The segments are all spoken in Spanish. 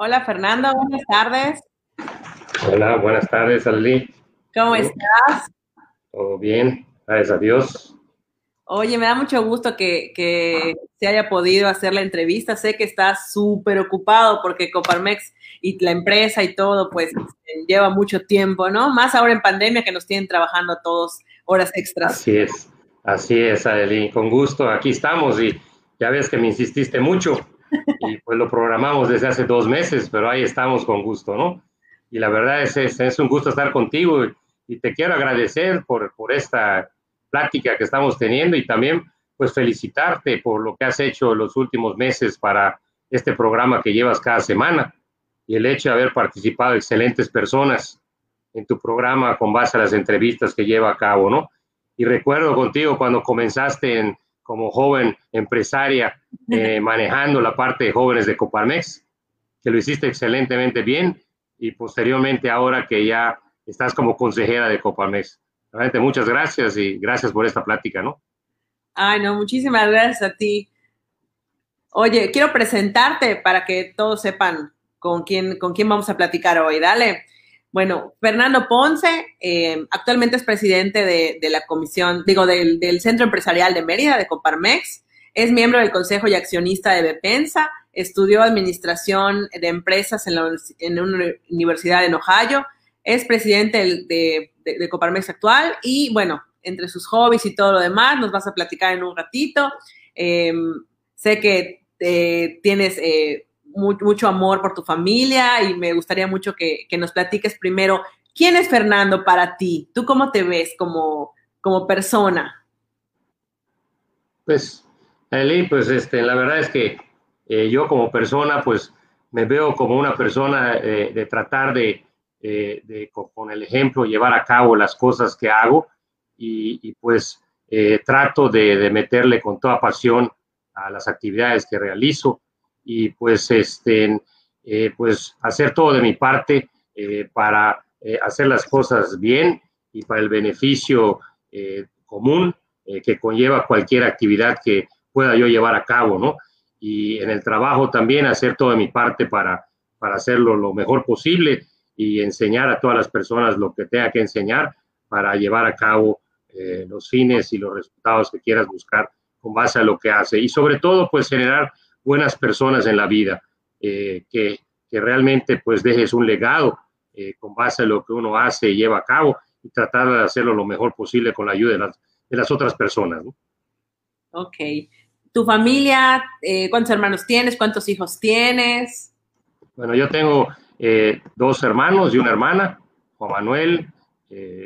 Hola Fernando, buenas tardes. Hola, buenas tardes, Ali. ¿Cómo estás? Todo bien, gracias a Dios. Oye, me da mucho gusto que, que se haya podido hacer la entrevista. Sé que estás súper ocupado porque Coparmex y la empresa y todo, pues este, lleva mucho tiempo, ¿no? Más ahora en pandemia que nos tienen trabajando a todos horas extras. Así es, así es, Adeline. Con gusto, aquí estamos y ya ves que me insististe mucho y pues lo programamos desde hace dos meses, pero ahí estamos con gusto, ¿no? Y la verdad es, es, es un gusto estar contigo y, te quiero agradecer por, por esta plática que estamos teniendo y también pues felicitarte por lo que has hecho los últimos meses para este programa que llevas cada semana y el hecho de haber participado excelentes personas en tu programa con base a las entrevistas que lleva a cabo, ¿no? Y recuerdo contigo cuando comenzaste en, como joven empresaria eh, manejando la parte de jóvenes de Coparmex, que lo hiciste excelentemente bien y posteriormente ahora que ya estás como consejera de Coparmex. Realmente muchas gracias y gracias por esta plática, ¿no? Ay, no, muchísimas gracias a ti. Oye, quiero presentarte para que todos sepan con quién, con quién vamos a platicar hoy. Dale. Bueno, Fernando Ponce eh, actualmente es presidente de, la comisión, digo, del, Centro Empresarial de Mérida, de Coparmex. Es miembro del Consejo y accionista de Bepensa. Estudió administración de empresas en, la, en una universidad en Ohio es presidente de, de, Coparmex actual y bueno, entre sus hobbies y todo lo demás, nos vas a platicar en un ratito. Eh, sé que eh, tienes eh, mucho amor por tu familia y me gustaría mucho que, que, nos platiques primero, ¿quién es Fernando para ti? ¿Tú cómo te ves como, como persona? Pues, Eli, pues este, la verdad es que yo como persona, pues me veo como una persona de tratar de eh, con el ejemplo, llevar a cabo las cosas que hago y, pues eh, trato de, de, meterle con toda pasión a las actividades que realizo y pues, este, eh, pues hacer todo de mi parte eh, para eh, hacer las cosas bien y para el beneficio común que conlleva cualquier actividad que pueda yo llevar a cabo, ¿no? Y en el trabajo también hacer todo de mi parte para, para hacerlo lo mejor posible y enseñar a todas las personas lo que tenga que enseñar para llevar a cabo los fines y los resultados que quieras buscar con base a lo que hace. Y sobre todo, pues generar buenas personas en la vida, eh, que, que, realmente pues dejes un legado eh, con base a lo que uno hace y lleva a cabo y tratar de hacerlo lo mejor posible con la ayuda de las, de las otras personas. ¿no? Ok. ¿Tu familia, eh, cuántos hermanos tienes? ¿Cuántos hijos tienes? Bueno, yo tengo dos hermanos y una hermana, Juan Manuel,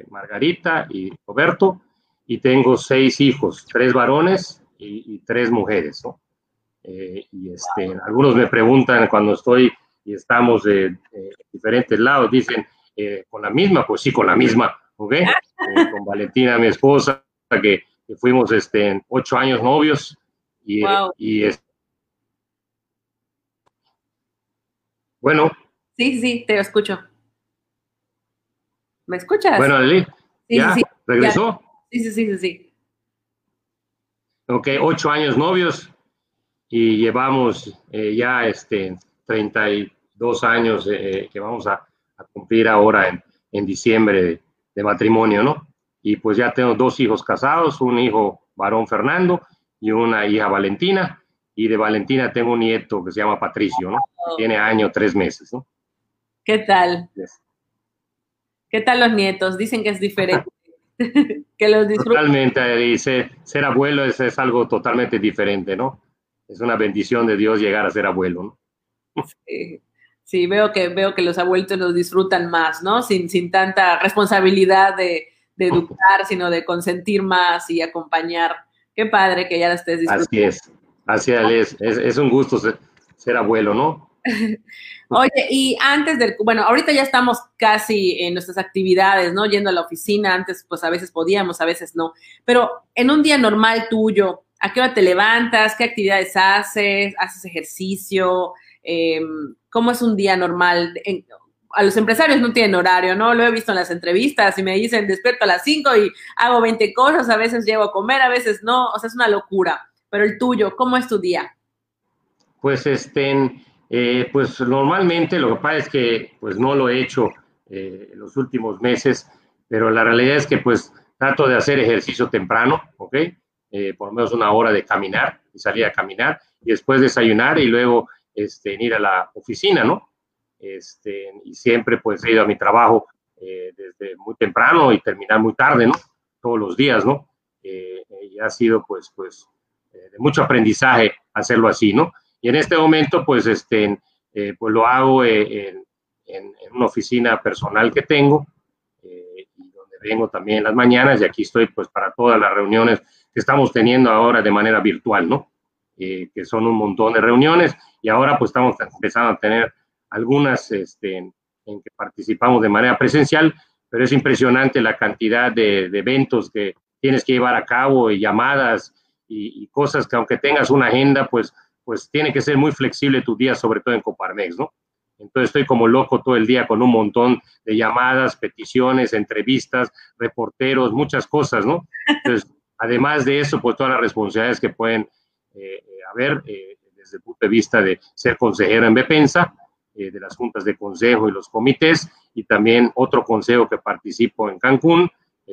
Margarita y Roberto, y tengo seis hijos, tres varones y, y tres mujeres, ¿no? Eh, y este, algunos me preguntan cuando estoy y estamos de, diferentes lados, dicen, eh, ¿con la misma? Pues sí, con la misma, ¿ok? Eh, con Valentina, mi esposa, que, que fuimos este, ocho años novios y, wow. y es, bueno, Sí, sí, te escucho. ¿Me escuchas? Bueno, Lili, sí, ¿ya? Sí, ¿Regresó? Sí, sí, sí, sí, sí. Ok, ocho años novios y llevamos eh, ya este 32 años eh, que vamos a, a, cumplir ahora en, en diciembre de, de, matrimonio, ¿no? Y pues ya tengo dos hijos casados, un hijo varón Fernando y una hija Valentina. Y de Valentina tengo un nieto que se llama Patricio, ¿no? Tiene año, tres meses, ¿no? ¿Qué tal? Yes. ¿Qué tal los nietos? Dicen que es diferente. que los disfrutan. Totalmente, dice, ser abuelo es, es, algo totalmente diferente, ¿no? Es una bendición de Dios llegar a ser abuelo, ¿no? Sí, sí veo, que, veo que los abuelitos los disfrutan más, ¿no? Sin, sin tanta responsabilidad de, de educar, sino de consentir más y acompañar. Qué padre que ya la estés disfrutando. Así es, así es, es, es un gusto ser, ser abuelo, ¿no? Oye, y antes del, bueno, ahorita ya estamos casi en nuestras actividades, ¿no? Yendo a la oficina, antes pues a veces podíamos, a veces no, pero en un día normal tuyo, ¿a qué hora te levantas? ¿Qué actividades haces? ¿Haces ejercicio? Eh, ¿Cómo es un día normal? A los empresarios no tienen horario, ¿no? Lo he visto en las entrevistas y me dicen despierto a las 5 y hago 20 cosas, a veces llego a comer, a veces no, o sea, es una locura. Pero el tuyo, ¿cómo es tu día? Pues este, Eh, pues normalmente lo que pasa es que pues no lo he hecho eh, en los últimos meses, pero la realidad es que pues trato de hacer ejercicio temprano, ¿ok? Eh, por lo menos una hora de caminar y salir a caminar y después desayunar y luego este, ir a la oficina, ¿no? Este, y siempre pues he ido a mi trabajo desde muy temprano y terminar muy tarde, ¿no? Todos los días, ¿no? y ha sido pues, pues de mucho aprendizaje hacerlo así, ¿no? Y en este momento, pues, este, eh, pues lo hago eh, en, una oficina personal que tengo, eh, donde vengo también en las mañanas, y aquí estoy, pues, para todas las reuniones que estamos teniendo ahora de manera virtual, ¿no? que son un montón de reuniones, y ahora, pues, estamos empezando a tener algunas este, en, que participamos de manera presencial, pero es impresionante la cantidad de, eventos que tienes que llevar a cabo y llamadas y, y, cosas que aunque tengas una agenda, pues pues tiene que ser muy flexible tu día, sobre todo en Coparmex, ¿no? Entonces estoy como loco todo el día con un montón de llamadas, peticiones, entrevistas, reporteros, muchas cosas, ¿no? Entonces, además de eso, pues todas las responsabilidades que pueden eh, eh, haber eh, desde el punto de vista de ser consejero en Bepensa, de las juntas de consejo y los comités, y también otro consejo que participo en Cancún,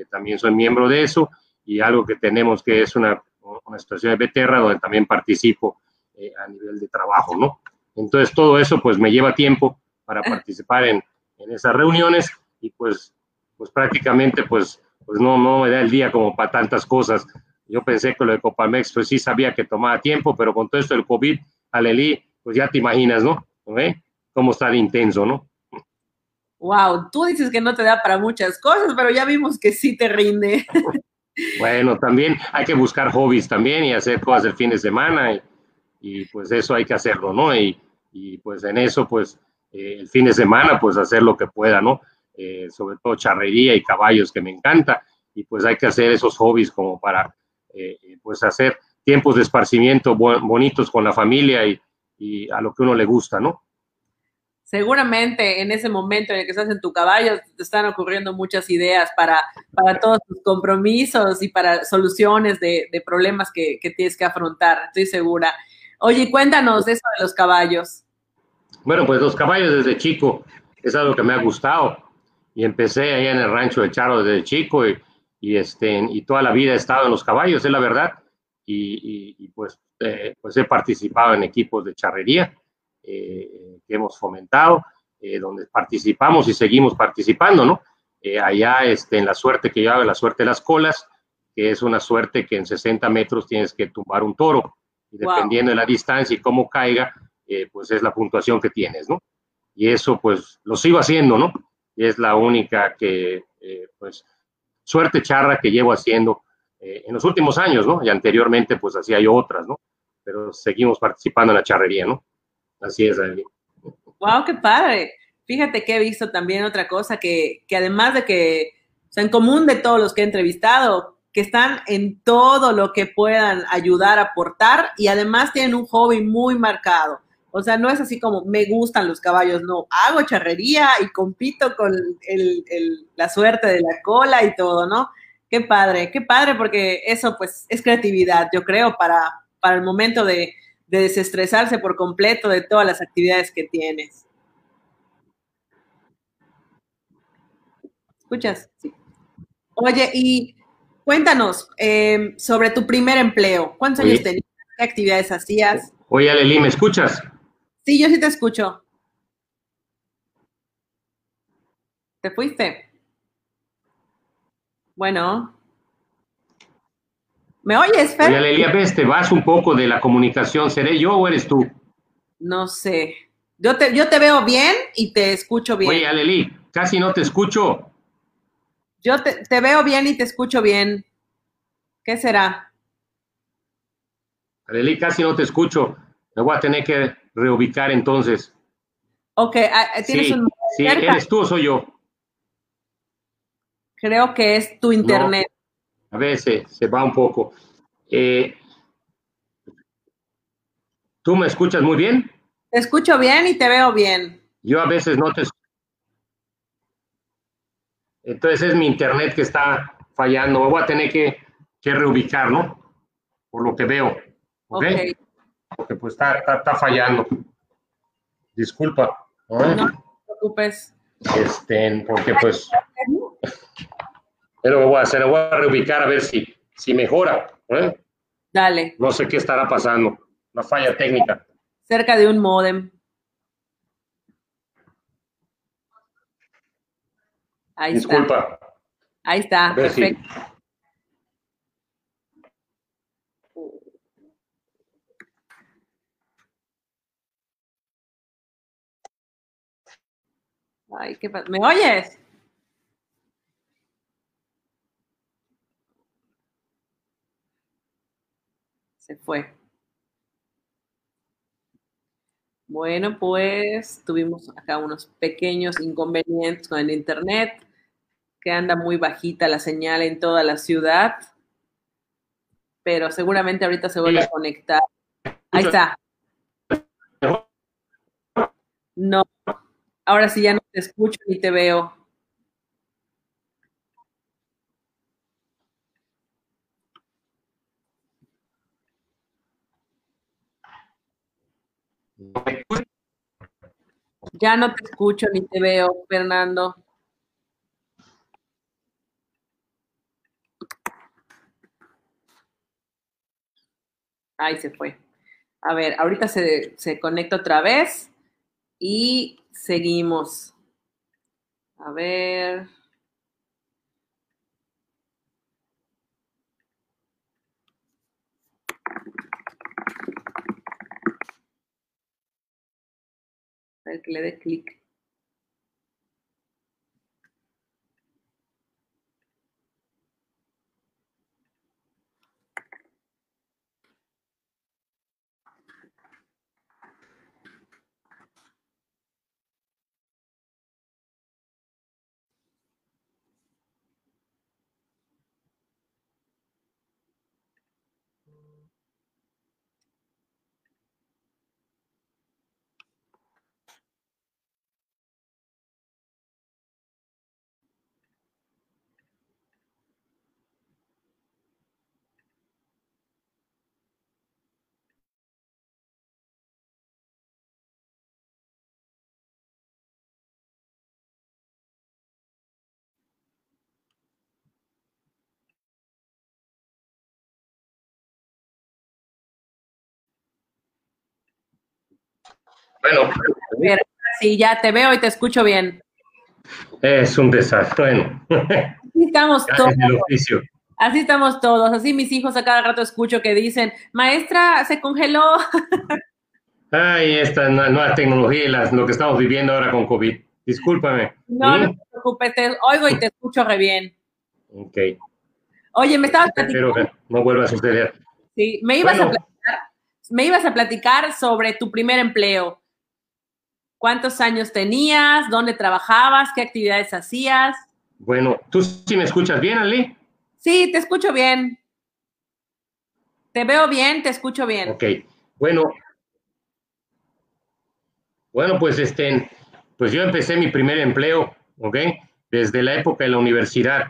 también soy miembro de eso, y algo que tenemos que es una, una situación de Beterra, donde también participo eh, a nivel de trabajo, ¿no? Entonces todo eso pues me lleva tiempo para participar en, en esas reuniones y pues, pues prácticamente pues, pues no, no me da el día como para tantas cosas. Yo pensé que lo de Copamex pues sí sabía que tomaba tiempo, pero con todo esto del COVID, Aleli, pues ya te imaginas, ¿no? ¿Eh? Cómo está de intenso, ¿no? Wow, tú dices que no te da para muchas cosas, pero ya vimos que sí te rinde. bueno, también hay que buscar hobbies también y hacer cosas el fin de semana. Y, y pues eso hay que hacerlo, ¿no? Y, y pues en eso, pues eh, el fin de semana, pues hacer lo que pueda, ¿no? Eh, sobre todo charrería y caballos, que me encanta, y pues hay que hacer esos hobbies como para, eh, pues hacer tiempos de esparcimiento bonitos con la familia y, y, a lo que uno le gusta, ¿no? Seguramente en ese momento en el que estás en tu caballo te están ocurriendo muchas ideas para, para todos tus compromisos y para soluciones de, de problemas que, que tienes que afrontar, estoy segura. Oye, cuéntanos eso de los caballos. Bueno, pues los caballos desde chico es algo que me ha gustado y empecé ahí en el rancho de Charo desde chico y, este, y toda la vida he estado en los caballos, es la verdad, y, pues, eh, pues he participado en equipos de charrería eh, que hemos fomentado, eh, donde participamos y seguimos participando, ¿no? allá este, en la suerte que yo hago, la suerte de las colas, que es una suerte que en 60 metros tienes que tumbar un toro y dependiendo de la distancia y cómo caiga, eh, pues es la puntuación que tienes, ¿no? Y eso pues lo sigo haciendo, ¿no? Es la única que, eh, pues, suerte charra que llevo haciendo eh, en los últimos años, ¿no? Y anteriormente pues hacía yo otras, ¿no? Pero seguimos participando en la charrería, ¿no? Así es, Adeli. ¡Wow, qué padre! Fíjate que he visto también otra cosa que, que además de que, o sea, en común de todos los que he entrevistado, que están en todo lo que puedan ayudar, aportar y además tienen un hobby muy marcado. O sea, no es así como me gustan los caballos, no, hago charrería y compito con la suerte de la cola y todo, ¿no? Qué padre, qué padre, porque eso pues es creatividad, yo creo, para, para el momento de, de desestresarse por completo de todas las actividades que tienes. ¿Escuchas? Sí. Oye, y Cuéntanos em, sobre tu primer empleo. ¿Cuántos años tenías? ¿Qué actividades hacías? Oye, Aleli, ¿me escuchas? Sí, yo sí te escucho. ¿Te fuiste? Bueno. ¿Me oyes, Fer? Oye, Aleli, a veces te vas un poco de la comunicación. ¿Seré yo o eres tú? No sé. Yo te, yo te veo bien y te escucho bien. Oye, Aleli, casi no te escucho. Yo te, veo bien y te escucho bien. ¿Qué será? Arely, casi no te escucho. Me voy a tener que reubicar entonces. Ok, ah, ah, tienes un. Sí, ¿eres tú o soy yo? Creo que es tu internet. a veces se va un poco. Eh, ¿Tú me escuchas muy bien? Te escucho bien y te veo bien. Yo a veces no te entonces es mi internet que está fallando. Voy a tener que, reubicar, ¿no? Por lo que veo. ¿Ok? Porque pues está, está, fallando. disculpa. ¿eh? No te preocupes. Este, porque pues es lo que voy a hacer, voy a reubicar a ver si, si mejora. ¿eh? Dale. No sé qué estará pasando, una falla técnica. Cerca de un modem. Ahí Disculpa. Ahí está, perfecto. Ay, ¿qué? ¿Me oyes? Se fue. Bueno, pues tuvimos acá unos pequeños inconvenientes con el internet, que anda muy bajita la señal en toda la ciudad, pero seguramente ahorita se vuelve a conectar. Ahí está. No, Ahora sí ya no te escucho ni te veo. Ya no te escucho ni te veo, Fernando. Ahí se fue. A ver, ahorita se, se conecta otra vez y Seguimos. A ver. A ver que le dé clic. Bueno. Sí, ya te veo y te escucho bien. Es un desastre. Bueno. Así estamos todos. Así estamos todos. Así mis hijos a cada rato escucho que dicen, maestra, se congeló. Ay, esta nueva tecnología y lo que estamos viviendo ahora con COVID. Discúlpame. No, no te preocupes, te oigo y te escucho re bien. Ok. Oye, me estabas platicando. No vuelva a suceder. Sí, me ibas, a platicar, me ibas a platicar sobre tu primer empleo. ¿Cuántos años tenías? ¿Dónde trabajabas? ¿Qué actividades hacías? Bueno, ¿tú sí me escuchas bien, Ali? Sí, te escucho bien. Te veo bien, te escucho bien. Ok, bueno. Bueno, pues este, pues yo empecé mi primer empleo, ¿ok? Desde la época de la universidad,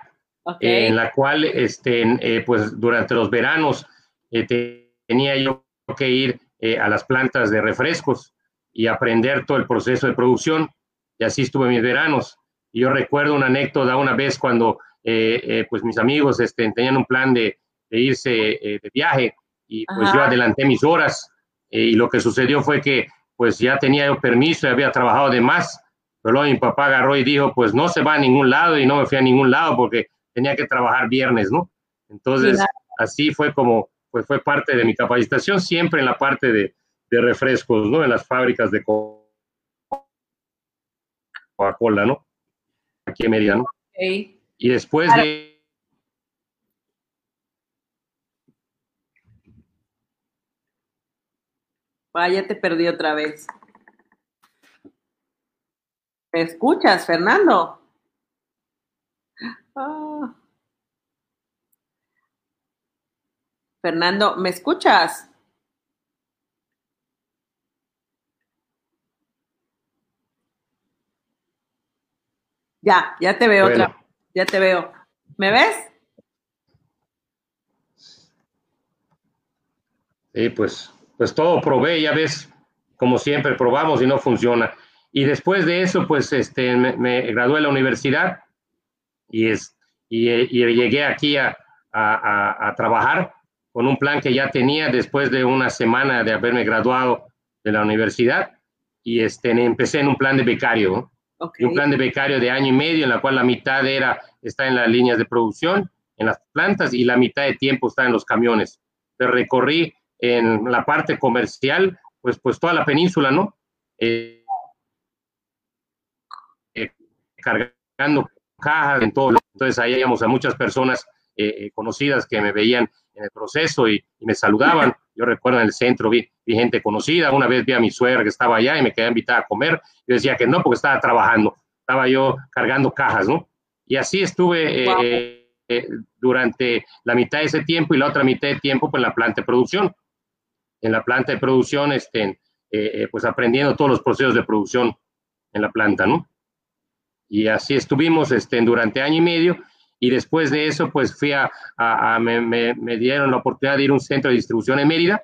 en la cual, este, eh, pues durante los veranos eh, tenía yo que ir eh, a las plantas de refrescos y aprender todo el proceso de producción. Y así estuve mis veranos. Y yo recuerdo una anécdota una vez cuando eh, eh, pues mis amigos este, tenían un plan de, irse eh, de viaje y pues yo adelanté mis horas y lo que sucedió fue que pues ya tenía yo permiso y había trabajado de más, pero luego mi papá agarró y dijo pues no se va a ningún lado y no me fui a ningún lado porque tenía que trabajar viernes, ¿no? Entonces así fue como pues fue parte de mi capacitación siempre en la parte de, de refrescos, ¿no? En las fábricas de Coca-Cola, ¿no? Aquí en Mérida, ¿no? Y después de... Vaya, te perdí otra vez. ¿Me escuchas, Fernando? Ah. Fernando, ¿me escuchas? Ya, ya te veo otra. Ya te veo. ¿Me ves? Sí, pues, pues todo probé, ya ves, como siempre, probamos y no funciona. Y después de eso, pues este, me, gradué de la universidad y, es, y, llegué aquí a, a, trabajar con un plan que ya tenía después de una semana de haberme graduado de la universidad y este, empecé en un plan de becario, un plan de becario de año y medio en la cual la mitad era está en las líneas de producción, en las plantas y la mitad de tiempo está en los camiones. Pero recorrí en la parte comercial, pues, pues toda la península, ¿no? Eh, eh, cargando cajas en todo. Entonces ahí íbamos a muchas personas eh, conocidas que me veían en el proceso y, me saludaban. Yo recuerdo en el centro vi, gente conocida. Una vez vi a mi suegra que estaba allá y me quedé invitada a comer. Yo decía que no porque estaba trabajando. Estaba yo cargando cajas, ¿no? Y así estuve durante la mitad de ese tiempo y la otra mitad de tiempo pues, en la planta de producción. En la planta de producción, este, pues aprendiendo todos los procesos de producción en la planta, ¿no? Y así estuvimos este, durante año y medio. Y después de eso, pues fui a, me, me, dieron la oportunidad de ir a un centro de distribución en Mérida.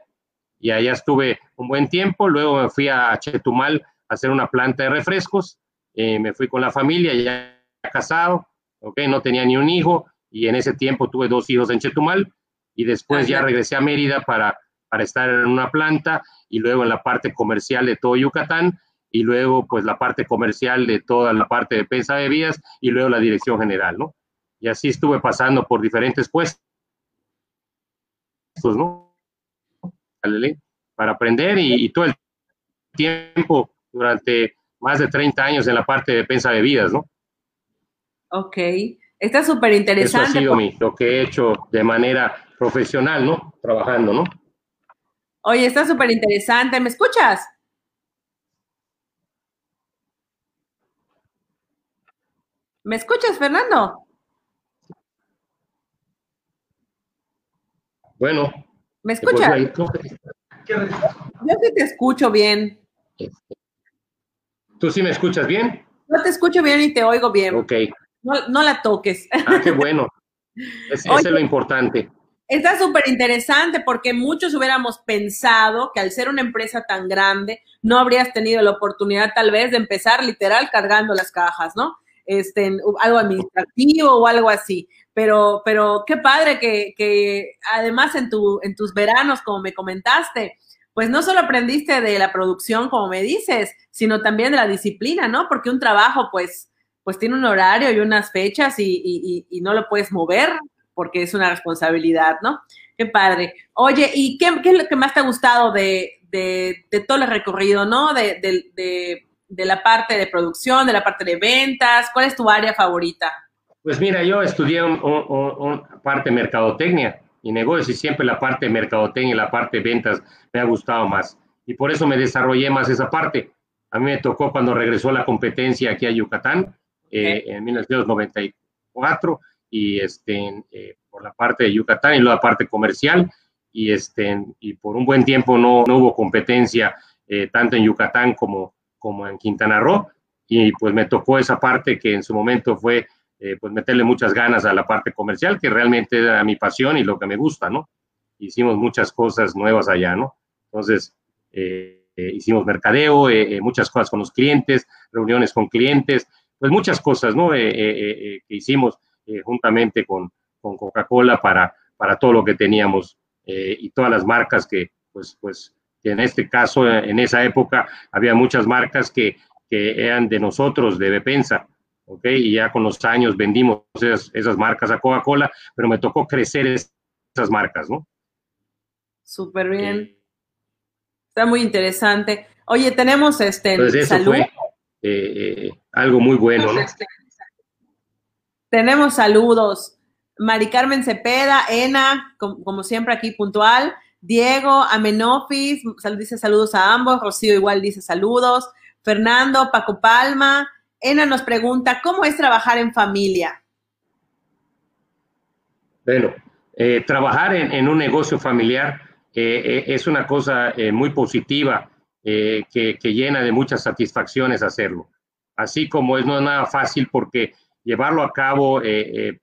Y allá estuve un buen tiempo. Luego me fui a Chetumal a hacer una planta de refrescos. Eh, me fui con la familia, ya casado, ¿ok? No tenía ni un hijo. Y en ese tiempo tuve dos hijos en Chetumal. Y después ya regresé a Mérida para, para estar en una planta y luego en la parte comercial de todo Yucatán y luego pues la parte comercial de toda la parte de prensa de bebidas y luego la dirección general, ¿no? Y así estuve pasando por diferentes puestos, ¿no? Para aprender y, todo el tiempo durante más de 30 años en la parte de prensa de bebidas, ¿no? Ok, está súper interesante. Eso ha sido mi, lo que he hecho de manera profesional, ¿no? Trabajando, ¿no? Oye, está súper interesante. ¿Me escuchas? ¿Me escuchas, Fernando? Bueno. ¿Me escuchas? Yo sí te escucho bien. ¿Tú sí me escuchas bien? No te escucho bien y te oigo bien. Ok. No, la toques. Ah, qué bueno. eso es lo importante. Está súper interesante porque muchos hubiéramos pensado que al ser una empresa tan grande no habrías tenido la oportunidad tal vez de empezar literal cargando las cajas, ¿no? este, algo administrativo o algo así. Pero, pero qué padre que, además en, tu, en tus veranos, como me comentaste, pues no solo aprendiste de la producción, como me dices, sino también de la disciplina, ¿no? Porque un trabajo, pues, pues tiene un horario y unas fechas y, no lo puedes mover porque es una responsabilidad, ¿no? Qué padre. Oye, ¿y qué, es lo que más te ha gustado de, de, de todo el recorrido, ¿no? De, de la parte de producción, de la parte de ventas? ¿Cuál es tu área favorita? Pues mira, yo estudié un, parte de mercadotecnia y negocios y siempre la parte de mercadotecnia y la parte de ventas me ha gustado más. Y por eso me desarrollé más esa parte. A mí me tocó cuando regresó la competencia aquí a Yucatán eh, en 1994 y este, eh, por la parte de Yucatán y luego la parte comercial y, este, y por un buen tiempo no, no hubo competencia eh, tanto en Yucatán como, como en Quintana Roo y pues me tocó esa parte que en su momento fue eh, pues meterle muchas ganas a la parte comercial, que realmente era mi pasión y lo que me gusta, ¿no? Hicimos muchas cosas nuevas allá, ¿no? Entonces, eh, eh, hicimos mercadeo, muchas cosas con los clientes, reuniones con clientes, pues muchas cosas, ¿no? que hicimos juntamente con, con Coca-Cola para, para todo lo que teníamos y todas las marcas que, pues, pues en este caso, en esa época, había muchas marcas que, eran de nosotros, de Bepensa, ¿ok? Y ya con los años vendimos esas, marcas a Coca-Cola, pero me tocó crecer esas marcas, ¿no? Súper bien. Está muy interesante. Oye, tenemos este pues eso Fue, eh, eh, algo muy bueno, ¿no? Tenemos saludos. Mari Carmen Cepeda, Ena, como siempre aquí puntual. Diego Amenofis dice saludos a ambos. Rocío igual dice saludos. Fernando, Paco Palma. Ena nos pregunta, ¿cómo es trabajar en familia? Bueno, eh, trabajar en, un negocio familiar eh, eh, es una cosa muy positiva que, llena de muchas satisfacciones hacerlo. Así como es no es nada fácil porque llevarlo a cabo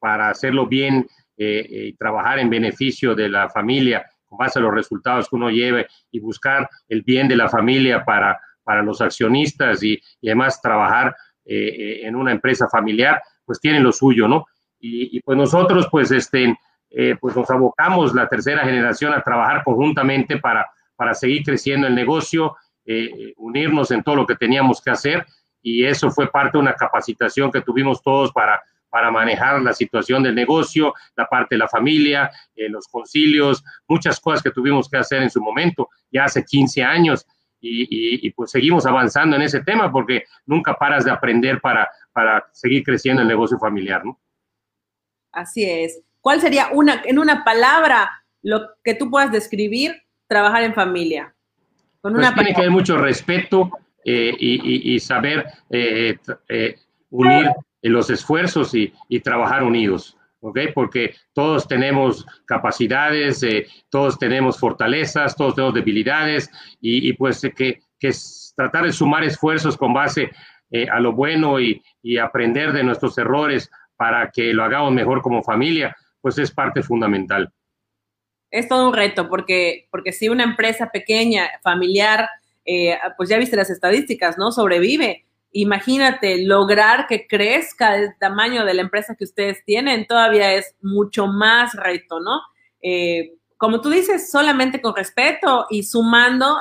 para hacerlo bien y trabajar en beneficio de la familia con base a los resultados que uno lleve y buscar el bien de la familia para, para los accionistas y, además trabajar eh, en una empresa familiar, pues tienen lo suyo, ¿no? Y, pues nosotros, pues, este, eh, pues nos abocamos la tercera generación a trabajar conjuntamente para, para seguir creciendo el negocio, eh, unirnos en todo lo que teníamos que hacer y eso fue parte de una capacitación que tuvimos todos para, para manejar la situación del negocio, la parte de la familia, eh, los concilios, muchas cosas que tuvimos que hacer en su momento, ya hace 15 años. Y, y, pues seguimos avanzando en ese tema porque nunca paras de aprender para, para seguir creciendo el negocio familiar, ¿no? Así es. ¿Cuál sería una, en una palabra, lo que tú puedas describir trabajar en familia? Con pues una tiene que haber mucho respeto eh, y, saber eh, eh, unir los esfuerzos y, trabajar unidos. ¿Ok? Porque todos tenemos capacidades, todos tenemos fortalezas, todos tenemos debilidades y, pues que, que tratar de sumar esfuerzos con base a lo bueno y, aprender de nuestros errores para que lo hagamos mejor como familia, pues es parte fundamental. Es todo un reto, porque, porque si una empresa pequeña, familiar, eh, pues ya viste las estadísticas, ¿no? Sobrevive. Imagínate, lograr que crezca el tamaño de la empresa que ustedes tienen todavía es mucho más reto, ¿no? Eh, como tú dices, solamente con respeto y sumando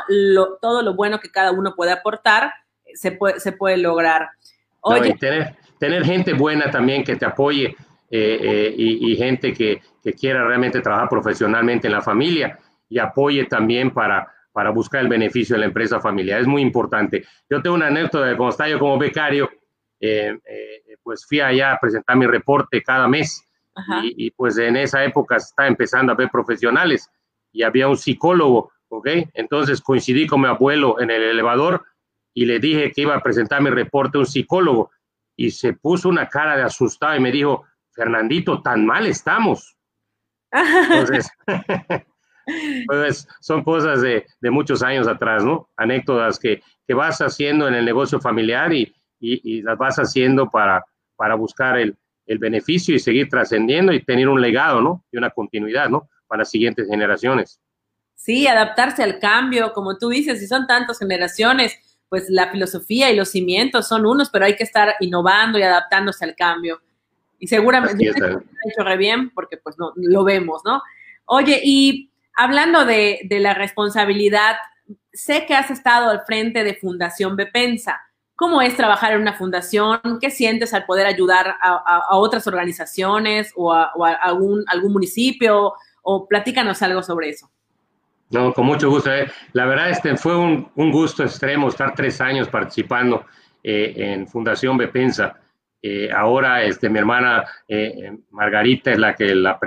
todo lo bueno que cada uno puede aportar, se puede, se puede lograr. Oye, tener, tener gente buena también que te apoye eh, eh, y, gente que, quiera realmente trabajar profesionalmente en la familia y apoye también para, para buscar el beneficio de la empresa familiar. Es muy importante. Yo tengo una anécdota de cuando estaba yo como becario, eh, pues fui allá a presentar mi reporte cada mes y, y, pues en esa época estaba empezando a ver profesionales y había un psicólogo, ¿ok? Entonces coincidí con mi abuelo en el elevador y le dije que iba a presentar mi reporte a un psicólogo y se puso una cara de asustado y me dijo, Fernandito, tan mal estamos. Entonces, pues son cosas de, muchos años atrás, ¿no? Anécdotas que, vas haciendo en el negocio familiar y, las vas haciendo para, para buscar el, beneficio y seguir trascendiendo y tener un legado, ¿no? Y una continuidad, ¿no? Para las siguientes generaciones. Sí, adaptarse al cambio, como tú dices, si son tantas generaciones, pues la filosofía y los cimientos son unos, pero hay que estar innovando y adaptándose al cambio. Y seguramente lo hecho re bien porque pues no, lo vemos, ¿no? Oye, y hablando de, la responsabilidad, sé que has estado al frente de Fundación Bepensa. ¿Cómo es trabajar en una fundación? ¿Qué sientes al poder ayudar a, otras organizaciones o a, algún, algún municipio? O platícanos algo sobre eso. No, con mucho gusto. Eh. La verdad, este fue un, gusto extremo estar tres años participando eh, en Fundación Bepensa. Eh, ahora, este, mi hermana Margarita es la que la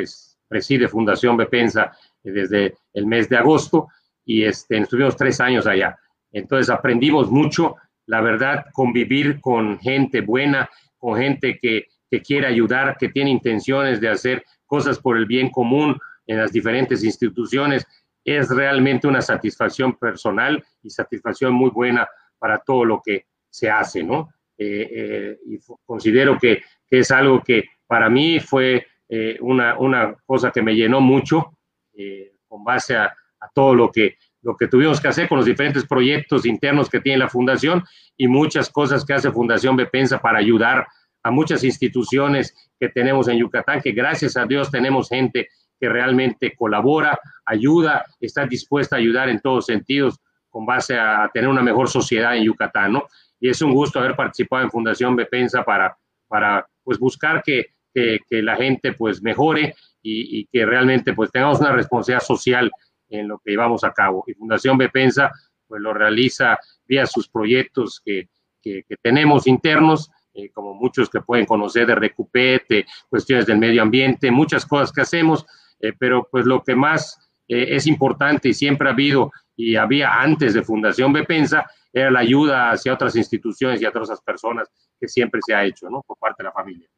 preside Fundación Bepensa desde el mes de agosto y este, estuvimos tres años allá. Entonces aprendimos mucho, la verdad, convivir con gente buena, con gente que, que quiere ayudar, que tiene intenciones de hacer cosas por el bien común en las diferentes instituciones es realmente una satisfacción personal y satisfacción muy buena para todo lo que se hace, ¿no? Eh, eh, y considero que, es algo que para mí fue eh, una, una, cosa que me llenó mucho con base a, todo lo que, lo que tuvimos que hacer con los diferentes proyectos internos que tiene la Fundación y muchas cosas que hace Fundación Bepensa para ayudar a muchas instituciones que tenemos en Yucatán, que gracias a Dios tenemos gente que realmente colabora, ayuda, está dispuesta a ayudar en todos sentidos con base a tener una mejor sociedad en Yucatán, ¿no? Y es un gusto haber participado en Fundación Bepensa para, para pues, buscar que, que, la gente pues mejore y, y, que realmente pues tengamos una responsabilidad social en lo que llevamos a cabo. Y Fundación Bepensa pues lo realiza vía sus proyectos que, que, tenemos internos, eh, como muchos que pueden conocer de Recupete, cuestiones del medio ambiente, muchas cosas que hacemos eh, pero pues lo que más eh, es importante y siempre ha habido y había antes de Fundación Bepensa era la ayuda hacia otras instituciones y a otras personas que siempre se ha hecho, ¿no? Por parte de la familia.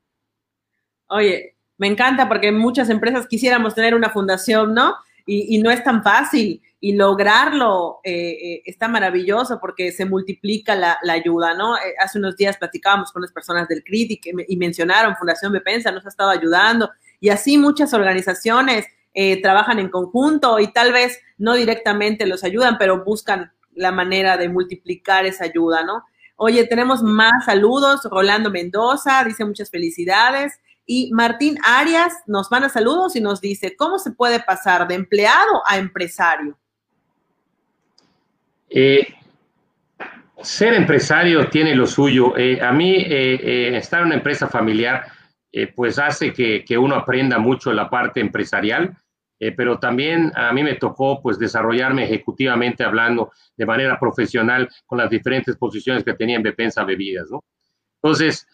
Oye, me encanta porque muchas empresas quisiéramos tener una fundación, ¿no? Y, no es tan fácil. Y lograrlo eh, está maravilloso porque se multiplica la, ayuda, ¿no? hace unos días platicábamos con las personas del CRIT y, y mencionaron Fundación Bepensa, nos ha estado ayudando y así muchas organizaciones eh, trabajan en conjunto y tal vez no directamente los ayudan, pero buscan la manera de multiplicar esa ayuda, ¿no? Oye, tenemos más saludos. Rolando Mendoza dice muchas felicidades. Y Martín Arias nos manda saludos y nos dice, ¿cómo se puede pasar de empleado a empresario? Eh, ser empresario tiene lo suyo. Eh, a mí, eh, estar en una empresa familiar, pues hace que, que, uno aprenda mucho la parte empresarial, pero también a mí me tocó, pues, desarrollarme ejecutivamente hablando de manera profesional con las diferentes posiciones que tenía en Bepensa Bebidas, ¿no? Entonces,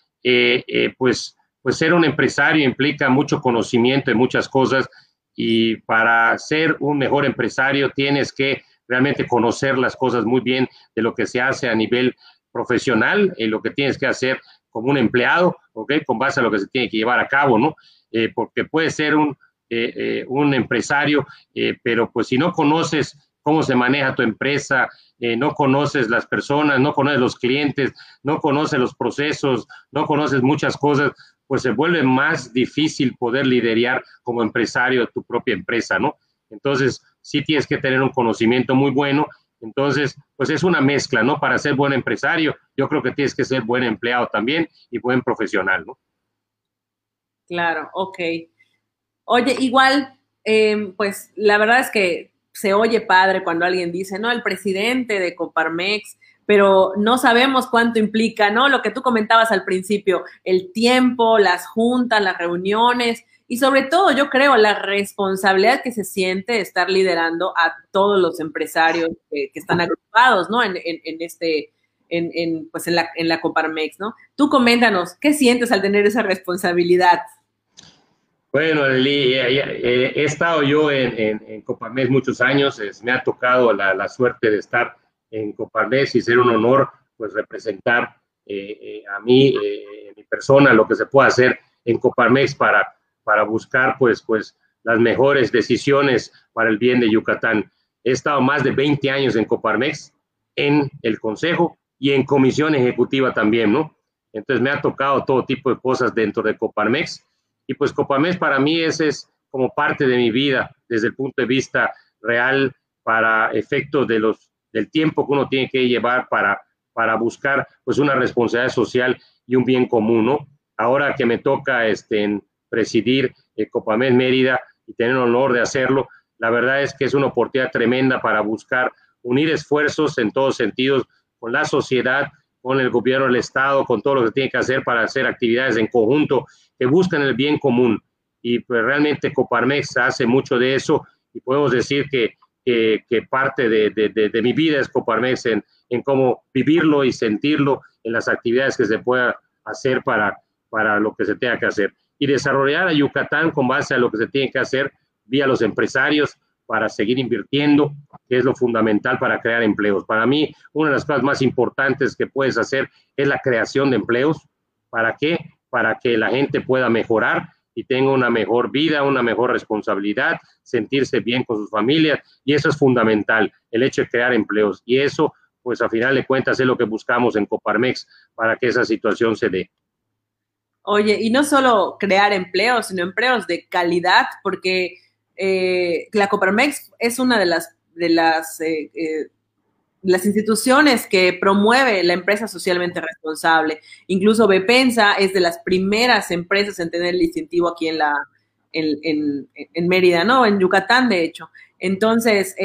pues, pues ser un empresario implica mucho conocimiento en muchas cosas y para ser un mejor empresario tienes que realmente conocer las cosas muy bien de lo que se hace a nivel profesional y lo que tienes que hacer como un empleado, ¿ok? Con base a lo que se tiene que llevar a cabo, ¿no? Eh, porque puede ser un, eh, eh, un empresario, pero pues si no conoces cómo se maneja tu empresa, no conoces las personas, no conoces los clientes, no conoces los procesos, no conoces muchas cosas, pues se vuelve más difícil poder liderar como empresario tu propia empresa, ¿no? Entonces, sí tienes que tener un conocimiento muy bueno. Entonces, pues es una mezcla, ¿no? Para ser buen empresario, yo creo que tienes que ser buen empleado también y buen profesional, ¿no? Claro, ok. Oye, igual, em, pues la verdad es que se oye padre cuando alguien dice, no, el presidente de Coparmex, pero no sabemos cuánto implica, ¿no? Lo que tú comentabas al principio, el tiempo, las juntas, las reuniones, y sobre todo yo creo la responsabilidad que se siente de estar liderando a todos los empresarios que, están agrupados, ¿no? En, este, en, pues en la, en la Coparmex, ¿no? Tú coméntanos, ¿qué sientes al tener esa responsabilidad? Bueno, he estado yo en, Coparmex muchos años, me ha tocado la, suerte de estar en Coparmex y ser un honor, pues, representar eh, eh, a mí, eh, mi persona, lo que se puede hacer en Coparmex para para buscar pues, pues las mejores decisiones para el bien de Yucatán. He estado más de 20 años en Coparmex, en el Consejo y en Comisión Ejecutiva también, ¿no? Entonces me ha tocado todo tipo de cosas dentro de Coparmex y pues Coparmex para mí es, es como parte de mi vida desde el punto de vista real para efectos de los, del tiempo que uno tiene que llevar para, para buscar pues una responsabilidad social y un bien común. Ahora que me toca este, en, presidir el Copamed Mérida y tener el honor de hacerlo. La verdad es que es una oportunidad tremenda para buscar unir esfuerzos en todos sentidos con la sociedad, con el gobierno del Estado, con todo lo que tiene que hacer para hacer actividades en conjunto que buscan el bien común. Y pues realmente Coparmex hace mucho de eso y podemos decir que, que, parte de, de, de, mi vida es Coparmex en, en cómo vivirlo y sentirlo en las actividades que se pueda hacer para, para lo que se tenga que hacer y desarrollar a Yucatán con base a lo que se tiene que hacer vía los empresarios para seguir invirtiendo, que es lo fundamental para crear empleos. Para mí, una de las cosas más importantes que puedes hacer es la creación de empleos. ¿Para qué? Para que la gente pueda mejorar y tenga una mejor vida, una mejor responsabilidad, sentirse bien con sus familias. Y eso es fundamental, el hecho de crear empleos. Y eso, pues a final de cuentas, es lo que buscamos en Coparmex para que esa situación se dé. Oye, y no solo crear empleos, sino empleos de calidad, porque eh, la Coparmex es una de las, de las, eh, eh, las instituciones que promueve la empresa socialmente responsable. Incluso Bepensa es de las primeras empresas en tener el incentivo aquí en la en, en, Mérida, ¿no? En Yucatán, de hecho. Entonces,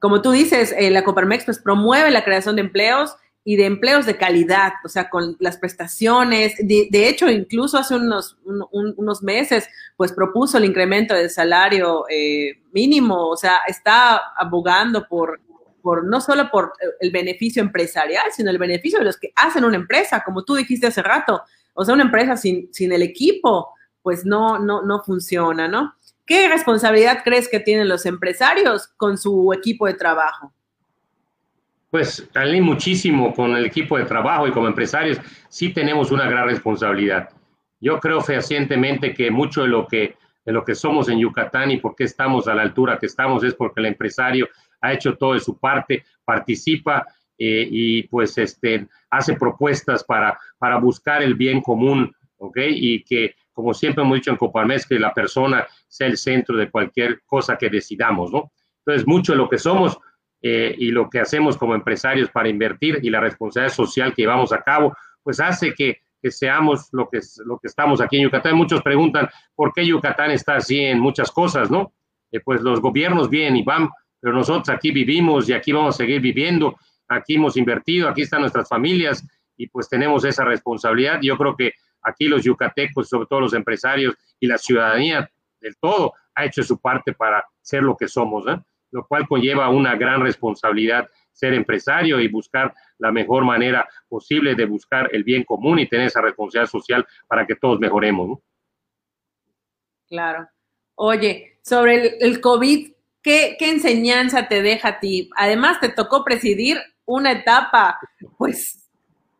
como tú dices, la Coparmex pues promueve la creación de empleos y de empleos de calidad, o sea, con las prestaciones. De, hecho, incluso hace unos, unos meses, pues propuso el incremento del salario eh, mínimo, o sea, está abogando por, no solo por el beneficio empresarial, sino el beneficio de los que hacen una empresa, como tú dijiste hace rato. O sea, una empresa sin, sin el equipo, pues no, no, no funciona, ¿no? ¿Qué responsabilidad crees que tienen los empresarios con su equipo de trabajo? Pues también muchísimo con el equipo de trabajo y como empresarios, sí tenemos una gran responsabilidad. Yo creo fehacientemente que mucho de lo que, de lo que somos en Yucatán y por qué estamos a la altura que estamos es porque el empresario ha hecho todo de su parte, participa eh, y pues este, hace propuestas para, para buscar el bien común, ¿ok? Y que como siempre hemos dicho en Coparmex, que la persona sea el centro de cualquier cosa que decidamos, ¿no? Entonces, mucho de lo que somos eh, y lo que hacemos como empresarios para invertir y la responsabilidad social que llevamos a cabo, pues hace que, que seamos lo que, lo que estamos aquí en Yucatán. Muchos preguntan por qué Yucatán está así en muchas cosas, ¿no? Eh, pues los gobiernos vienen y van, pero nosotros aquí vivimos y aquí vamos a seguir viviendo, aquí hemos invertido, aquí están nuestras familias y pues tenemos esa responsabilidad. Yo creo que aquí los yucatecos, sobre todo los empresarios y la ciudadanía del todo, ha hecho su parte para ser lo que somos, lo cual conlleva una gran responsabilidad ser empresario y buscar la mejor manera posible de buscar el bien común y tener esa responsabilidad social para que todos mejoremos. Claro. Oye, sobre el, COVID, ¿qué, ¿qué, enseñanza te deja a ti? Además, te tocó presidir una etapa, pues,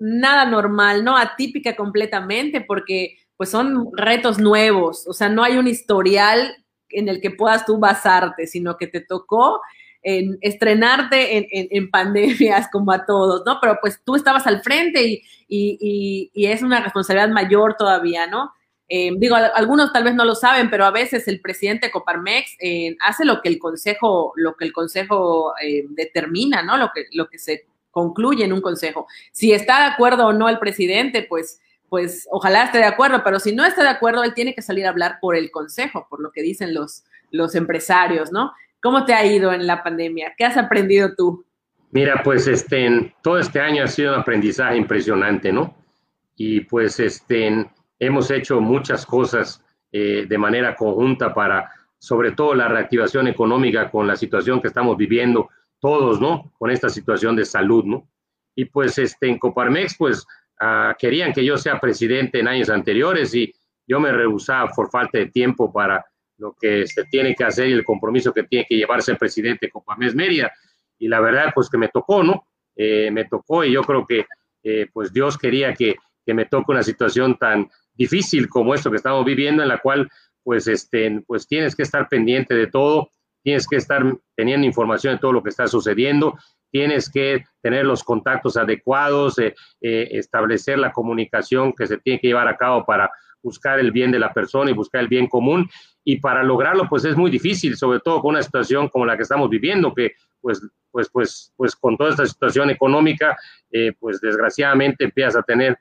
nada normal, ¿no? Atípica completamente, porque pues son retos nuevos, o sea, no hay un historial en el que puedas tú basarte, sino que te tocó en estrenarte en, pandemias como a todos, ¿no? Pero pues tú estabas al frente y, es una responsabilidad mayor todavía, ¿no? Eh, digo, algunos tal vez no lo saben, pero a veces el presidente Coparmex eh, hace lo que el consejo, lo que el consejo eh, determina, ¿no? Lo que, lo que se concluye en un consejo. Si está de acuerdo o no el presidente, pues, pues ojalá esté de acuerdo, pero si no está de acuerdo, él tiene que salir a hablar por el consejo, por lo que dicen los, los empresarios, ¿no? ¿Cómo te ha ido en la pandemia? ¿Qué has aprendido tú? Mira, pues este, todo este año ha sido un aprendizaje impresionante, ¿no? Y pues este, hemos hecho muchas cosas eh, de manera conjunta para, sobre todo la reactivación económica con la situación que estamos viviendo todos, ¿no? Con esta situación de salud, ¿no? Y pues este, en Coparmex, pues ah, querían que yo sea presidente en años anteriores y yo me rehusaba por falta de tiempo para lo que se tiene que hacer y el compromiso que tiene que llevarse el presidente de Coparmex Mérida. Y la verdad, pues que me tocó, ¿no? Eh, me tocó y yo creo que eh, pues Dios quería que, que me toque una situación tan difícil como esto que estamos viviendo, en la cual pues, este, pues tienes que estar pendiente de todo, tienes que estar teniendo información de todo lo que está sucediendo, tienes que tener los contactos adecuados, eh, eh, establecer la comunicación que se tiene que llevar a cabo para buscar el bien de la persona y buscar el bien común. Y para lograrlo, pues es muy difícil, sobre todo con una situación como la que estamos viviendo, que pues, pues, pues, pues con toda esta situación económica, eh, pues desgraciadamente empiezas a tener,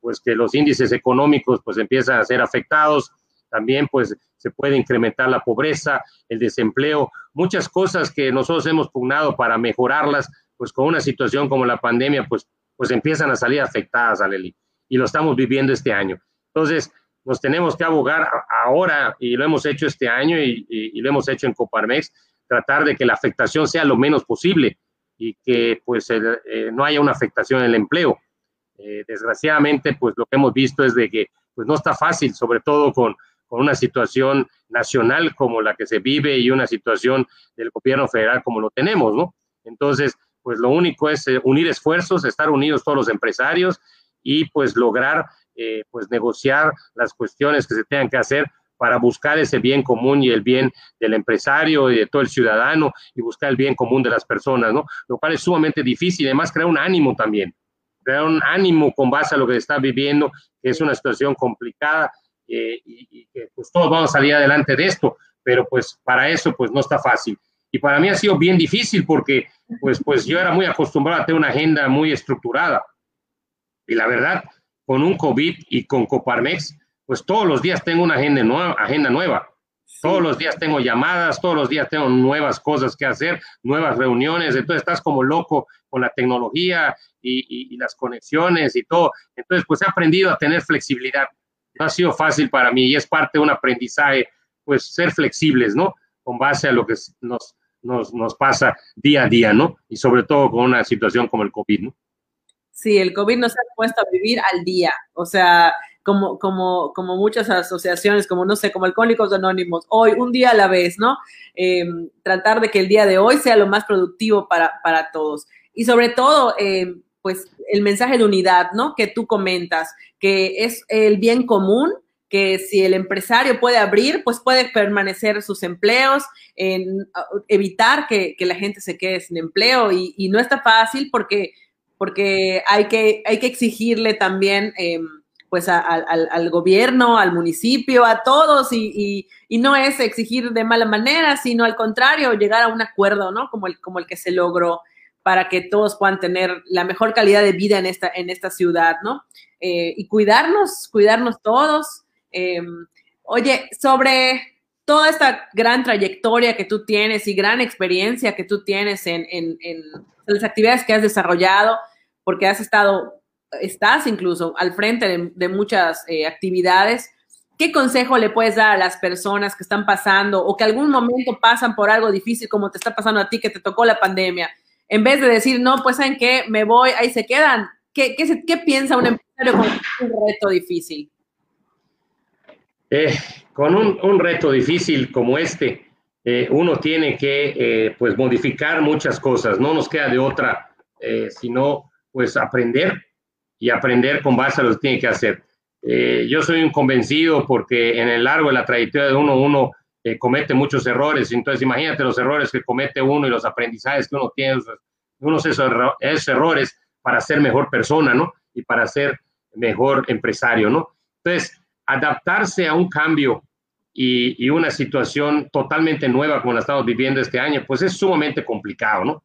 pues que los índices económicos pues empiezan a ser afectados, también pues se puede incrementar la pobreza, el desempleo, muchas cosas que nosotros hemos pugnado para mejorarlas, pues con una situación como la pandemia, pues, pues empiezan a salir afectadas, Aleli, y lo estamos viviendo este año. Entonces, nos tenemos que abogar ahora, y lo hemos hecho este año y, lo hemos hecho en Coparmex, tratar de que la afectación sea lo menos posible y que pues eh, no haya una afectación en el empleo. Eh, desgraciadamente, pues lo que hemos visto es de que pues no está fácil, sobre todo con con una situación nacional como la que se vive y una situación del gobierno federal como lo tenemos, ¿no? Entonces, pues lo único es eh, unir esfuerzos, estar unidos todos los empresarios y pues lograr eh, pues negociar las cuestiones que se tengan que hacer para buscar ese bien común y el bien del empresario y de todo el ciudadano y buscar el bien común de las personas, ¿no? Lo cual es sumamente difícil además crea un ánimo también, crea un ánimo con base a lo que está viviendo, que es una situación complicada eh, y, que pues todos vamos a salir adelante de esto, pero pues para eso pues no está fácil. Y para mí ha sido bien difícil porque pues, pues yo era muy acostumbrado a tener una agenda muy estructurada. Y la verdad, con un COVID y con Coparmex, pues todos los días tengo una agenda nueva. Agenda nueva. Todos los días tengo llamadas, todos los días tengo nuevas cosas que hacer, nuevas reuniones, entonces estás como loco con la tecnología y, y las conexiones y todo. Entonces, pues he aprendido a tener flexibilidad no ha sido fácil para mí y es parte de un aprendizaje, pues ser flexibles, ¿no? Con base a lo que nos, nos, nos pasa día a día, ¿no? Y sobre todo con una situación como el COVID, ¿no? Sí, el COVID nos ha puesto a vivir al día, o sea, como, como, como muchas asociaciones, como no sé, como Alcohólicos Anónimos, hoy, un día a la vez, ¿no? Em, tratar de que el día de hoy sea lo más productivo para, para todos. Y sobre todo, eh, pues el mensaje de unidad, ¿no? Que tú comentas, que es el bien común, que si el empresario puede abrir, pues puede permanecer sus empleos, evitar que, la gente se quede sin empleo y, no está fácil porque, porque hay, que, hay que exigirle también em, pues al, gobierno, al municipio, a todos, y, y, no es exigir de mala manera, sino al contrario, llegar a un acuerdo, ¿no? Como el, como el que se logró para que todos puedan tener la mejor calidad de vida en esta, en esta ciudad, ¿no? Eh, y cuidarnos, cuidarnos todos. Em, oye, sobre toda esta gran trayectoria que tú tienes y gran experiencia que tú tienes en, en, en las actividades que has desarrollado, porque has estado estás incluso al frente de, muchas eh, actividades, ¿qué consejo le puedes dar a las personas que están pasando o que algún momento pasan por algo difícil como te está pasando a ti, que te tocó la pandemia? En vez de decir, no, pues ¿saben qué? Me voy, ahí se quedan. ¿Qué, qué, piensa un empresario con un reto difícil? Eh, con un, reto difícil como este, eh, uno tiene que pues modificar muchas cosas. No nos queda de otra, sino pues aprender y aprender con base a lo que tiene que hacer. Eh, yo soy un convencido porque en el largo de la trayectoria de uno, uno comete muchos errores. Entonces, imagínate los errores que comete uno y los aprendizajes que uno tiene, unos esos, esos errores para ser mejor persona, ¿no? Y para ser mejor empresario, ¿no? Entonces, adaptarse a un cambio y, y, una situación totalmente nueva como la estamos viviendo este año, pues es sumamente complicado, ¿no?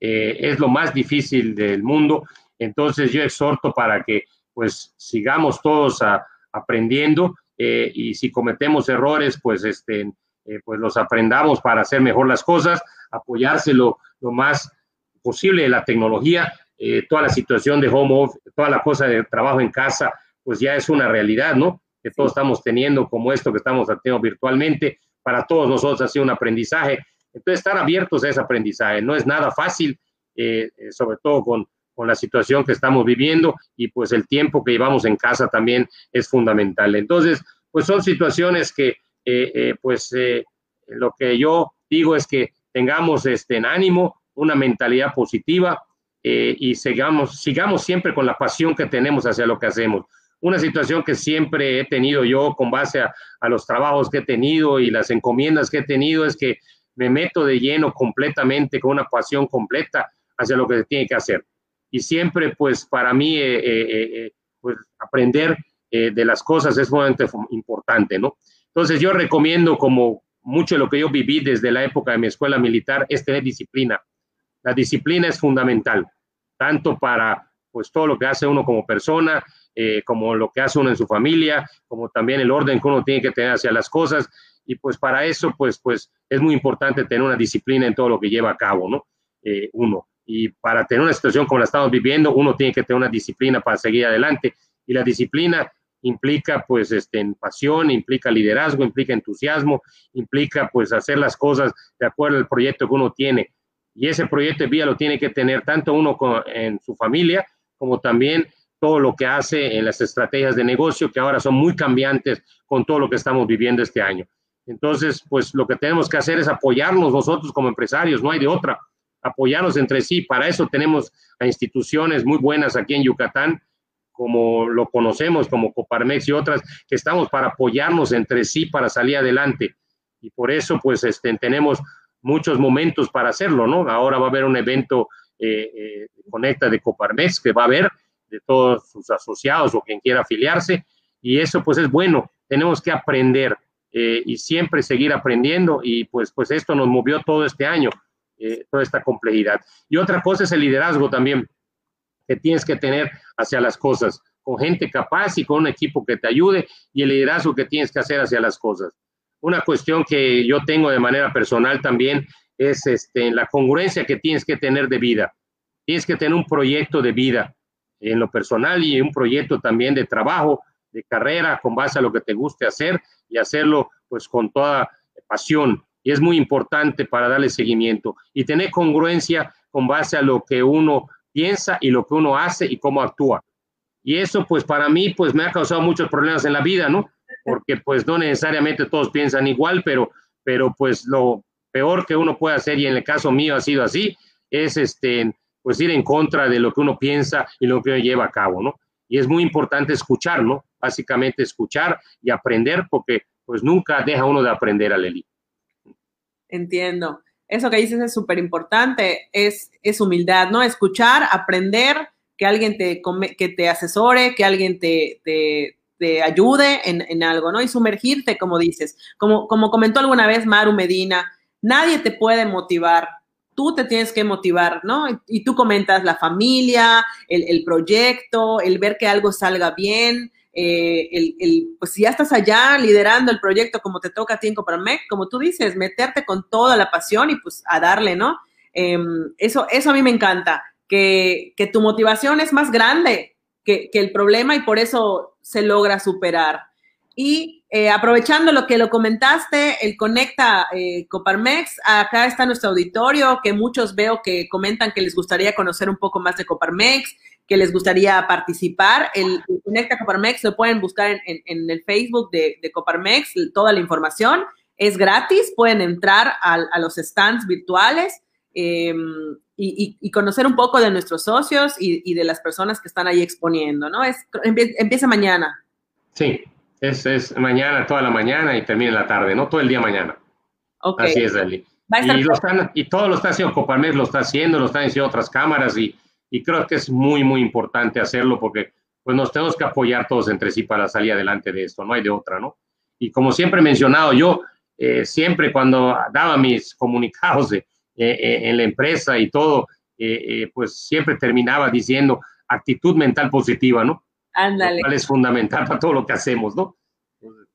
Eh, es lo más difícil del mundo entonces yo exhorto para que pues sigamos todos aprendiendo eh, y si cometemos errores, pues, este, eh, pues los aprendamos para hacer mejor las cosas, apoyárselo lo más posible de la tecnología, eh, toda la situación de home office, toda la cosa de trabajo en casa, pues ya es una realidad, ¿no? Que todos estamos teniendo como esto que estamos haciendo virtualmente, para todos nosotros ha sido un aprendizaje. Entonces, estar abiertos a ese aprendizaje no es nada fácil, sobre todo con, con la situación que estamos viviendo y pues el tiempo que llevamos en casa también es fundamental. Entonces, pues son situaciones que eh, eh, pues eh, lo que yo digo es que tengamos este en ánimo, una mentalidad positiva y sigamos, sigamos siempre con la pasión que tenemos hacia lo que hacemos. Una situación que siempre he tenido yo con base a, a los trabajos que he tenido y las encomiendas que he tenido es que me meto de lleno completamente, con una pasión completa hacia lo que se tiene que hacer y siempre pues para mí eh, eh, eh, pues aprender de las cosas es muy importante, ¿no? Entonces yo recomiendo como mucho de lo que yo viví desde la época de mi escuela militar es tener disciplina. La disciplina es fundamental, tanto para pues todo lo que hace uno como persona, como lo que hace uno en su familia, como también el orden que uno tiene que tener hacia las cosas. Y pues para eso, pues, pues es muy importante tener una disciplina en todo lo que lleva a cabo, ¿no? uno. Y para tener una situación como la estamos viviendo, uno tiene que tener una disciplina para seguir adelante. Y la disciplina implica pues este, en pasión, implica liderazgo, implica entusiasmo, implica pues hacer las cosas de acuerdo al proyecto que uno tiene. Y ese proyecto de vida lo tiene que tener tanto uno en su familia como también todo lo que hace en las estrategias de negocio que ahora son muy cambiantes con todo lo que estamos viviendo este año. Entonces, pues lo que tenemos que hacer es apoyarnos nosotros como empresarios, no hay de otra apoyarnos entre sí. Para eso tenemos a instituciones muy buenas aquí en Yucatán, como lo conocemos, como Coparmex y otras, que estamos para apoyarnos entre sí para salir adelante. Y por eso, pues, este, tenemos muchos momentos para hacerlo, ¿no? Ahora va a haber un evento eh, eh, Conecta de Coparmex que va a haber de todos sus asociados o quien quiera afiliarse. Y eso, pues, es bueno. Tenemos que aprender eh, y siempre seguir aprendiendo. Y pues, pues esto nos movió todo este año eh, toda esta complejidad. Y otra cosa es el liderazgo también que tienes que tener hacia las cosas, con gente capaz y con un equipo que te ayude y el liderazgo que tienes que hacer hacia las cosas. Una cuestión que yo tengo de manera personal también es este, la congruencia que tienes que tener de vida. Tienes que tener un proyecto de vida en lo personal y un proyecto también de trabajo, de carrera, con base a lo que te guste hacer y hacerlo pues con toda pasión y es muy importante para darle seguimiento y tener congruencia con base a lo que uno piensa y lo que uno hace y cómo actúa. Y eso pues para mí pues me ha causado muchos problemas en la vida, ¿no? Porque pues no necesariamente todos piensan igual, pero, pero pues lo peor que uno puede hacer, y en el caso mío ha sido así, es este, pues ir en contra de lo que uno piensa y lo que uno lleva a cabo, ¿no? Y es muy importante escuchar, ¿no? Básicamente escuchar y aprender, porque pues nunca deja uno de aprender, a Leli. Entiendo. Eso que dices es súper importante, es, es humildad, ¿no? Escuchar, aprender, que alguien te, que te asesore, que alguien te, te, ayude en, en, algo, ¿no? Y sumergirte, como dices. Como, como comentó alguna vez Maru Medina, nadie te puede motivar. Tú te tienes que motivar, ¿no? Y, tú comentas la familia, el, el, proyecto, el ver que algo salga bien, eh, el, el, pues si ya estás allá liderando el proyecto como te toca a ti en Coparmec, como tú dices, meterte con toda la pasión y pues a darle, ¿no? Em, eso, eso a mí me encanta, que, que tu motivación es más grande que, que, el problema y por eso se logra superar. Y eh, aprovechando lo que lo comentaste, el Conecta eh, Coparmex, acá está nuestro auditorio, que muchos veo que comentan que les gustaría conocer un poco más de Coparmex, que les gustaría participar. El, Conecta Coparmex lo pueden buscar en, en, el Facebook de, de, Coparmex, toda la información. Es gratis, pueden entrar a, a los stands virtuales Em, y, conocer un poco de nuestros socios y, de las personas que están ahí exponiendo, ¿no? Es, empieza mañana. Sí, es, es, mañana, toda la mañana y termina en la tarde, ¿no? Todo el día mañana. Okay. Así es, Eli. Y, todo lo está haciendo Coparmex, lo está haciendo, lo están haciendo otras cámaras y, creo que es muy, muy importante hacerlo porque pues nos tenemos que apoyar todos entre sí para salir adelante de esto, no hay de otra, ¿no? Y como siempre he mencionado, yo eh, siempre cuando daba mis comunicados eh, eh, en la empresa y todo, eh, pues siempre terminaba diciendo actitud mental positiva, ¿no? Ándale. Lo es fundamental para todo lo que hacemos, ¿no?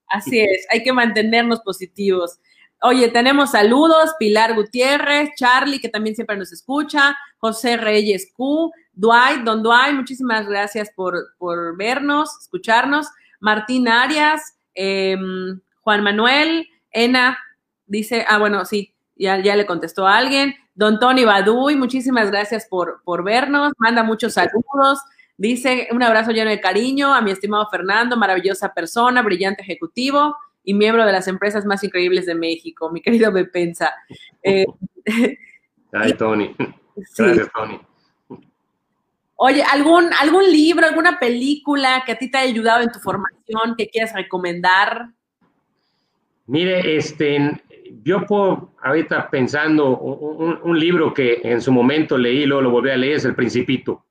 Así es, hay que mantenernos positivos. Oye, tenemos saludos, Pilar Gutiérrez, Charlie, que también siempre nos escucha, José Reyes Q, Dwight, Don Dwight, muchísimas gracias por, por vernos, escucharnos, Martín Arias, em, Juan Manuel, Ena, dice, ah, bueno, sí, ya, ya le contestó a alguien. Don Tony Baduy, muchísimas gracias por, por vernos, manda muchos saludos. Dice un abrazo lleno de cariño a mi estimado Fernando, maravillosa persona, brillante ejecutivo y miembro de las empresas más increíbles de México, mi querido Bepensa. Eh, Ay, Tony. Gracias, Tony. Oye, ¿algún, ¿algún libro, alguna película que a ti te haya ayudado en tu formación que quieras recomendar? Mire, este, yo puedo, ahorita pensando, un, libro que en su momento leí, luego lo volví a leer, es El Principito.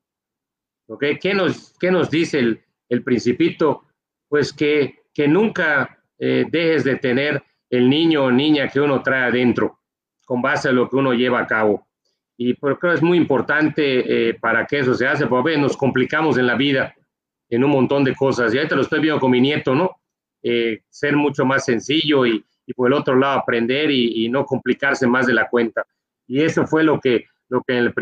¿Ok? ¿Qué nos, qué nos dice el, el Principito? Pues que, que nunca eh, dejes de tener el niño o niña que uno trae adentro, con base a lo que uno lleva a cabo. Y creo que es muy importante eh, para que eso se hace, porque nos complicamos en la vida en un montón de cosas. Y ahorita lo estoy viendo con mi nieto, ¿no? Eh, ser mucho más sencillo y, y por el otro lado aprender y, no complicarse más de la cuenta. Y eso fue lo que, lo que en el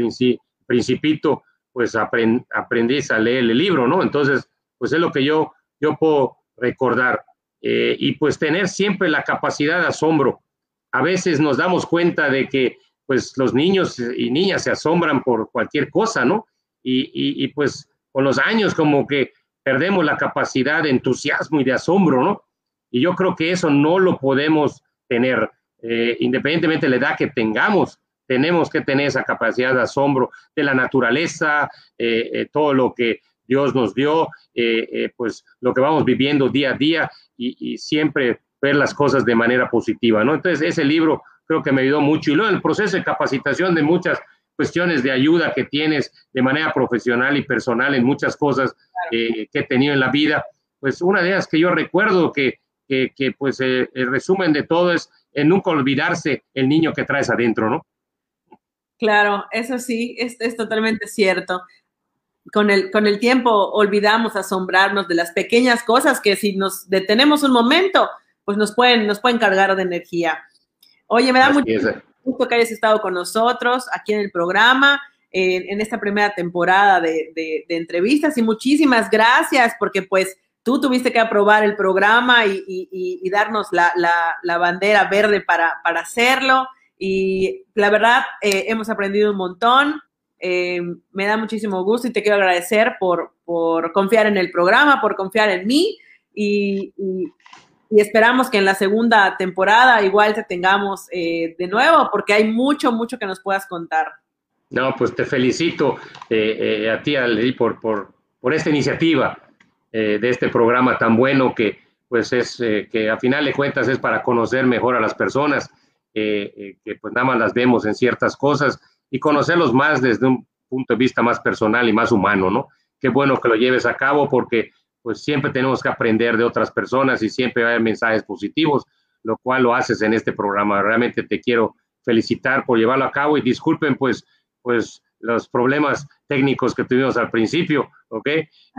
principito, pues aprendí a leer el libro, ¿no? Entonces, pues es lo que yo, yo puedo recordar. Eh, y pues tener siempre la capacidad de asombro. A veces nos damos cuenta de que pues los niños y niñas se asombran por cualquier cosa, ¿no? Y, y pues con los años como que perdemos la capacidad de entusiasmo y de asombro, ¿no? Y yo creo que eso no lo podemos tener, eh, independientemente de la edad que tengamos, tenemos que tener esa capacidad de asombro de la naturaleza, eh, eh, todo lo que Dios nos dio, pues lo que vamos viviendo día a día y, siempre ver las cosas de manera positiva, ¿no? Entonces, ese libro creo que me ayudó mucho. Y luego el proceso de capacitación de muchas cuestiones de ayuda que tienes de manera profesional y personal en muchas cosas que he tenido en la vida, pues una de ellas que yo recuerdo que que, pues eh, el resumen de todo es en nunca olvidarse el niño que traes adentro, ¿no? Claro, eso sí, es, es totalmente cierto. Con el, con el tiempo olvidamos asombrarnos de las pequeñas cosas que si nos detenemos un momento, pues nos pueden, nos pueden cargar de energía. Oye, me da mucho gusto que hayas estado con nosotros aquí en el programa, en, esta primera temporada de, de, de entrevistas y muchísimas gracias porque pues tú tuviste que aprobar el programa y, darnos la, bandera verde para, hacerlo. Y la verdad, eh, hemos aprendido un montón. Eh, me da muchísimo gusto y te quiero agradecer por, confiar en el programa, por confiar en mí. Y, esperamos que en la segunda temporada igual te tengamos eh, de nuevo, porque hay mucho, mucho que nos puedas contar. No, pues te felicito a ti, Ali, por, por, por esta iniciativa. Eh, de este programa tan bueno que pues es eh, que a final de cuentas es para conocer mejor a las personas, eh, que pues nada más las vemos en ciertas cosas y conocerlos más desde un punto de vista más personal y más humano, ¿no? Qué bueno que lo lleves a cabo porque pues siempre tenemos que aprender de otras personas y siempre haber mensajes positivos, lo cual lo haces en este programa. Realmente te quiero felicitar por llevarlo a cabo y disculpen pues, pues los problemas técnicos que tuvimos al principio, ¿ok?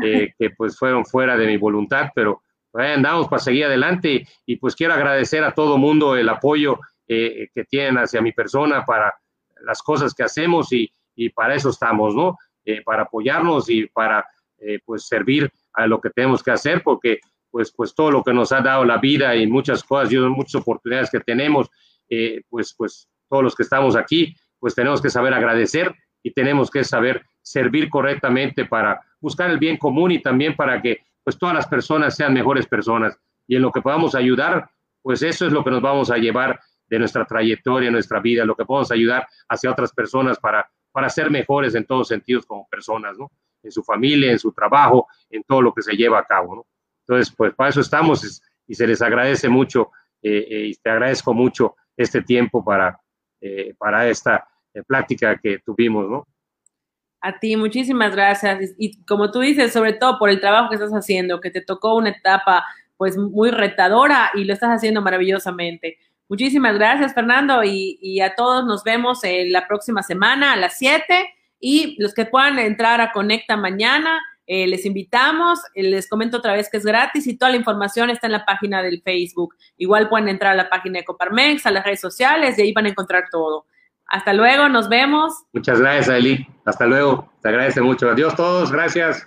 Eh, que pues fueron fuera de mi voluntad, pero ahí andamos para seguir adelante y pues quiero agradecer a todo mundo el apoyo eh, que tienen hacia mi persona para las cosas que hacemos y, y para eso estamos, ¿no? Eh, para apoyarnos y para pues servir a lo que tenemos que hacer porque pues, pues todo lo que nos ha dado la vida y muchas cosas y muchas oportunidades que tenemos, pues, pues todos los que estamos aquí, pues tenemos que saber agradecer y tenemos que saber servir correctamente para buscar el bien común y también para que pues todas las personas sean mejores personas y en lo que podamos ayudar, pues eso es lo que nos vamos a llevar de nuestra trayectoria, nuestra vida, lo que podamos ayudar hacia otras personas para, para ser mejores en todos sentidos como personas, ¿no? En su familia, en su trabajo, en todo lo que se lleva a cabo, ¿no? Entonces, pues para eso estamos y se les agradece mucho eh, eh, y te agradezco mucho este tiempo para, eh, para esta plática que tuvimos, ¿no? A ti, muchísimas gracias. Y como tú dices, sobre todo por el trabajo que estás haciendo, que te tocó una etapa pues muy retadora y lo estás haciendo maravillosamente. Muchísimas gracias, Fernando, y, a todos nos vemos en la próxima semana a las 7 y los que puedan entrar a Conecta mañana, eh, les invitamos, eh, les comento otra vez que es gratis y toda la información está en la página del Facebook. Igual pueden entrar a la página de Coparmex, a las redes sociales y ahí van a encontrar todo. Hasta luego, nos vemos. Muchas gracias, Eli. Hasta luego. Te agradece mucho. Adiós todos, gracias.